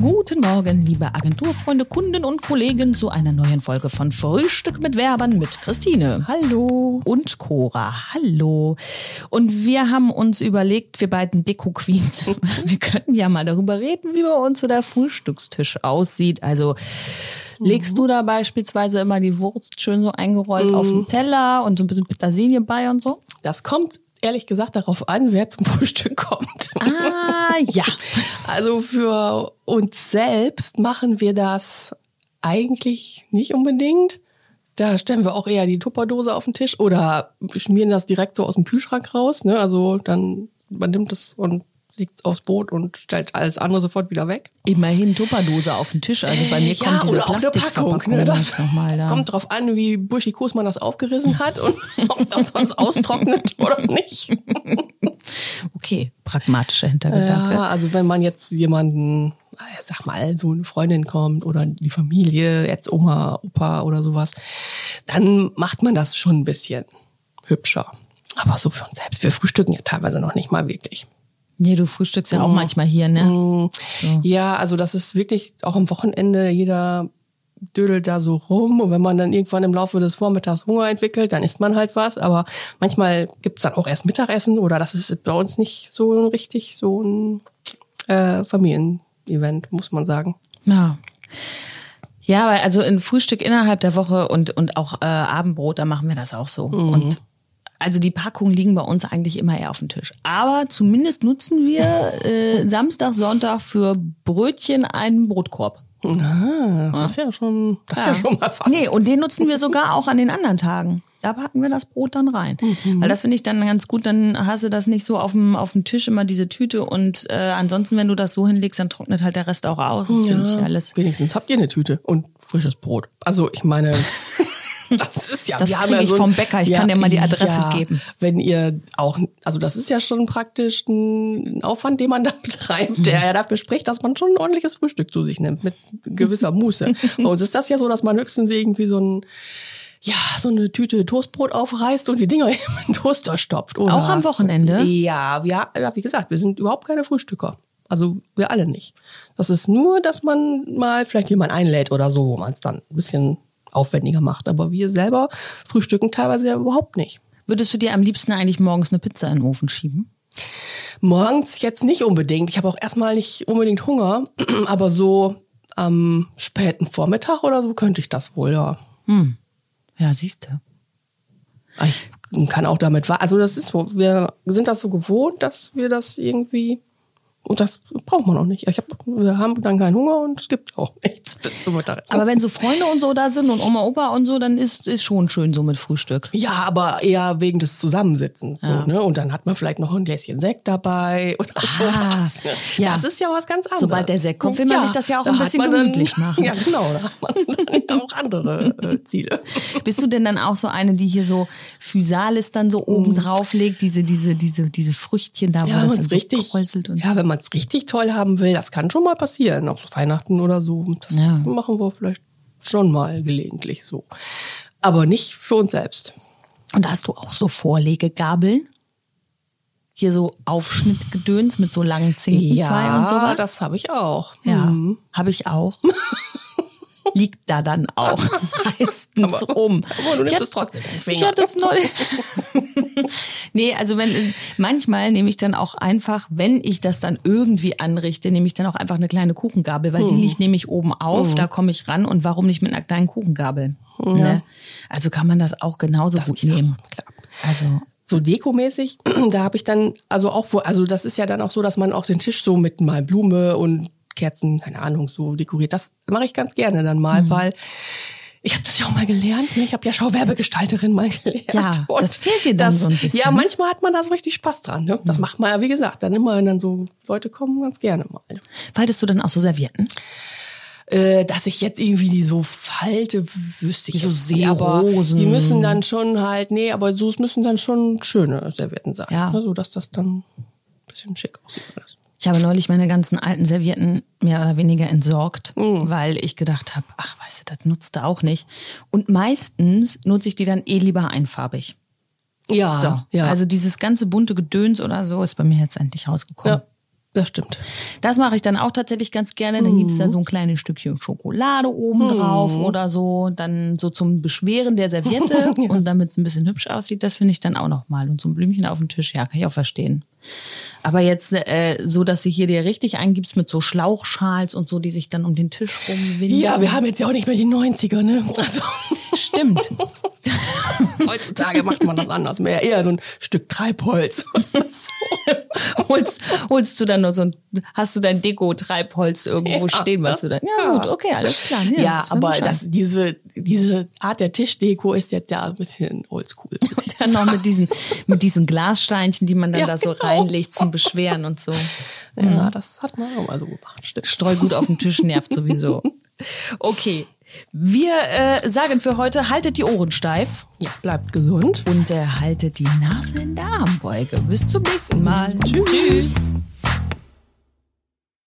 Guten Morgen, liebe Agenturfreunde, Kunden und Kollegen zu einer neuen Folge von Frühstück mit Werbern mit Christine. Hallo. Und Cora. Hallo. Und wir haben uns überlegt, wir beiden Deko-Queens, wir könnten ja mal darüber reden, wie bei uns so der Frühstückstisch aussieht. Also legst du da beispielsweise immer die Wurst schön so eingerollt auf den Teller und so ein bisschen Petersilie bei und so? Das kommt ehrlich gesagt darauf an, wer zum Frühstück kommt. Ah, ja. Also für uns selbst machen wir das eigentlich nicht unbedingt. Da stellen wir auch eher die Tupperdose auf den Tisch oder schmieren das direkt so aus dem Kühlschrank raus. Ne? Also dann man nimmt es und legt es aufs Brot und stellt alles andere sofort wieder weg. Immerhin Tupperdose auf den Tisch. Also bei mir Äh, kommt ja, diese oder auch eine Packung. Plastikverpackung Ne? Das mal da. kommt drauf an, wie buschikos man das aufgerissen hat und ob das was austrocknet oder nicht. Okay, pragmatischer Hintergedanke. Ja, also wenn man jetzt jemanden, äh, sag mal, so eine Freundin kommt oder die Familie, jetzt Oma, Opa oder sowas, dann macht man das schon ein bisschen hübscher. Aber so für uns selbst, wir frühstücken ja teilweise noch nicht mal wirklich. Nee, du frühstückst ja auch Mhm. manchmal hier, ne? Ja, also das ist wirklich auch am Wochenende, jeder dödelt da so rum und wenn man dann irgendwann im Laufe des Vormittags Hunger entwickelt, dann isst man halt was. Aber manchmal gibt's dann auch erst Mittagessen oder das ist bei uns nicht so ein richtig so ein äh, Familienevent, muss man sagen. Ja. Ja, weil also ein Frühstück innerhalb der Woche und, und auch äh, Abendbrot, da machen wir das auch so. Mhm. Und also die Packungen liegen bei uns eigentlich immer eher auf dem Tisch. Aber zumindest nutzen wir äh, Samstag, Sonntag für Brötchen einen Brotkorb. Ah, das ist ja schon, das ist ja schon mal fast. Nee, und den nutzen wir sogar auch an den anderen Tagen. Da packen wir das Brot dann rein. Mhm. Weil das finde ich dann ganz gut, dann hast du das nicht so auf dem, auf dem Tisch immer diese Tüte und äh, ansonsten, wenn du das so hinlegst, dann trocknet halt der Rest auch aus. Das finde ich alles. Wenigstens habt ihr eine Tüte und frisches Brot. Also ich meine, das ist ja, Das wir haben krieg ja ich so vom Bäcker. Ich kann dir mal die Adresse geben. Wenn ihr auch, also das ist ja schon praktisch ein Aufwand, den man da betreibt, der ja dafür spricht, dass man schon ein ordentliches Frühstück zu sich nimmt mit gewisser Muße. Bei uns ist das ja so, dass man höchstens irgendwie so ein ja, so eine Tüte Toastbrot aufreißt und die Dinger in den Toaster stopft. Oder? Auch am Wochenende? Ja, wir, ja, wie gesagt, wir sind überhaupt keine Frühstücker. Also wir alle nicht. Das ist nur, dass man mal vielleicht jemand einlädt oder so, wo man es dann ein bisschen aufwendiger macht. Aber wir selber frühstücken teilweise ja überhaupt nicht. Würdest du dir am liebsten eigentlich morgens eine Pizza in den Ofen schieben? Morgens jetzt nicht unbedingt. Ich habe auch erstmal nicht unbedingt Hunger, aber so am späten Vormittag oder so könnte ich das wohl, ja. Ja, siehst du. Aber Ich kann auch damit Also das ist so, wir sind das so gewohnt, dass wir das irgendwie und das braucht man auch nicht. Ich hab, wir haben dann keinen Hunger und es gibt auch nichts bis zum Mittagessen. Aber wenn so Freunde und so da sind und Oma, Opa und so, dann ist ist schon schön so mit Frühstück. ja, aber eher wegen des Zusammensitzens. So, Ja. ne? Und dann hat man vielleicht noch ein Gläschen Sekt dabei oder sowas. Ne? Ah, ja. Das ist ja was ganz anderes. Sobald der Sekt kommt, will man sich das ja auch ein bisschen man dann- gemütlich machen. Ja, genau. Da hat man dann ja auch andere äh, Ziele. Bist du denn dann auch so eine, die hier so Physalis dann so oben drauf legt, diese, diese, diese, diese Früchtchen da, wo. Ja, das dann es so richtig, kräuselt und ja, wenn man es richtig toll haben will, das kann schon mal passieren, auch so Weihnachten oder so. Das Ja. machen wir vielleicht schon mal gelegentlich so. Aber nicht für uns selbst. Und hast du auch so Vorlegegabeln? Hier so Aufschnittgedöns mit so langen Zinken zwei und sowas? das habe ich auch. ja, Mhm. habe ich auch. Liegt da dann auch meistens. Aber du Ich nimmst hab- es trotzdem in den Ich hatte es neu. nee, also wenn manchmal nehme ich dann auch einfach, wenn ich das dann irgendwie anrichte, nehme ich dann auch einfach eine kleine Kuchengabel, weil die Mhm. liegt nämlich oben auf, da komme ich ran und warum nicht mit einer kleinen Kuchengabel? Ne? Also kann man das auch genauso gut geht auch, nehmen. klar. Also so dekomäßig, da habe ich dann, also auch, wo, also das ist ja dann auch so, dass man auch den Tisch so mit mal Blume und Kerzen, keine Ahnung, so dekoriert. Das mache ich ganz gerne dann mal, Mhm. weil ich habe das ja auch mal gelernt. ne? Ich habe ja Schauwerbegestalterin mal gelernt. Ja, Und das fehlt dir dann so ein bisschen, Ja, manchmal hat man da so richtig Spaß dran. Ne? Das macht man ja, wie gesagt, dann immer, wenn dann so Leute kommen, ganz gerne mal. faltest du dann auch so Servietten? Äh, dass ich jetzt irgendwie die so falte, wüsste ich So nicht, aber die müssen dann schon halt, nee, aber so es müssen dann schon schöne Servietten sein, Ja. ne? so dass das dann ein bisschen schick aussieht alles. Ich habe neulich meine ganzen alten Servietten mehr oder weniger entsorgt, Mhm. weil ich gedacht habe, ach, weißt du, das nutzt du auch nicht. Und meistens nutze ich die dann eh lieber einfarbig. Ja, So, ja. also dieses ganze bunte Gedöns oder so ist bei mir jetzt endlich rausgekommen. Ja. Das stimmt. Das mache ich dann auch tatsächlich ganz gerne. Dann gibt's da Mhm. so ein kleines Stückchen Schokolade oben drauf oder so. Dann so zum Beschweren der Serviette und damit es ein bisschen hübsch aussieht. Das finde ich dann auch nochmal. Und so ein Blümchen auf dem Tisch, ja, kann ich auch verstehen. Aber jetzt äh, so, dass du hier dir richtig eingibst mit so Schlauchschals und so, die sich dann um den Tisch rumwinden. Ja, wir haben jetzt ja auch nicht mehr die 90er, ne? Also Stimmt. heutzutage macht man das anders. Mehr eher so ein Stück Treibholz. holst, holst du dann nur so ein, hast du dein Deko-Treibholz irgendwo Ja. stehen, was du dann, ja, Ja. gut, okay, alles klar. Ja, das aber das, diese, diese Art der Tischdeko ist jetzt ja ein bisschen oldschool. ich Dann noch mit diesen, mit diesen Glassteinchen, die man dann Ja, da so genau. reinlegt zum Beschweren und so. Ja, das hat man auch mal so gemacht. Stimmt. Streu gut auf den Tisch nervt sowieso. Okay. Wir äh, sagen für heute, haltet die Ohren steif Ja, bleibt gesund. und äh, haltet die Nase in der Armbeuge. Bis zum nächsten Mal. Tschüss. Tschüss.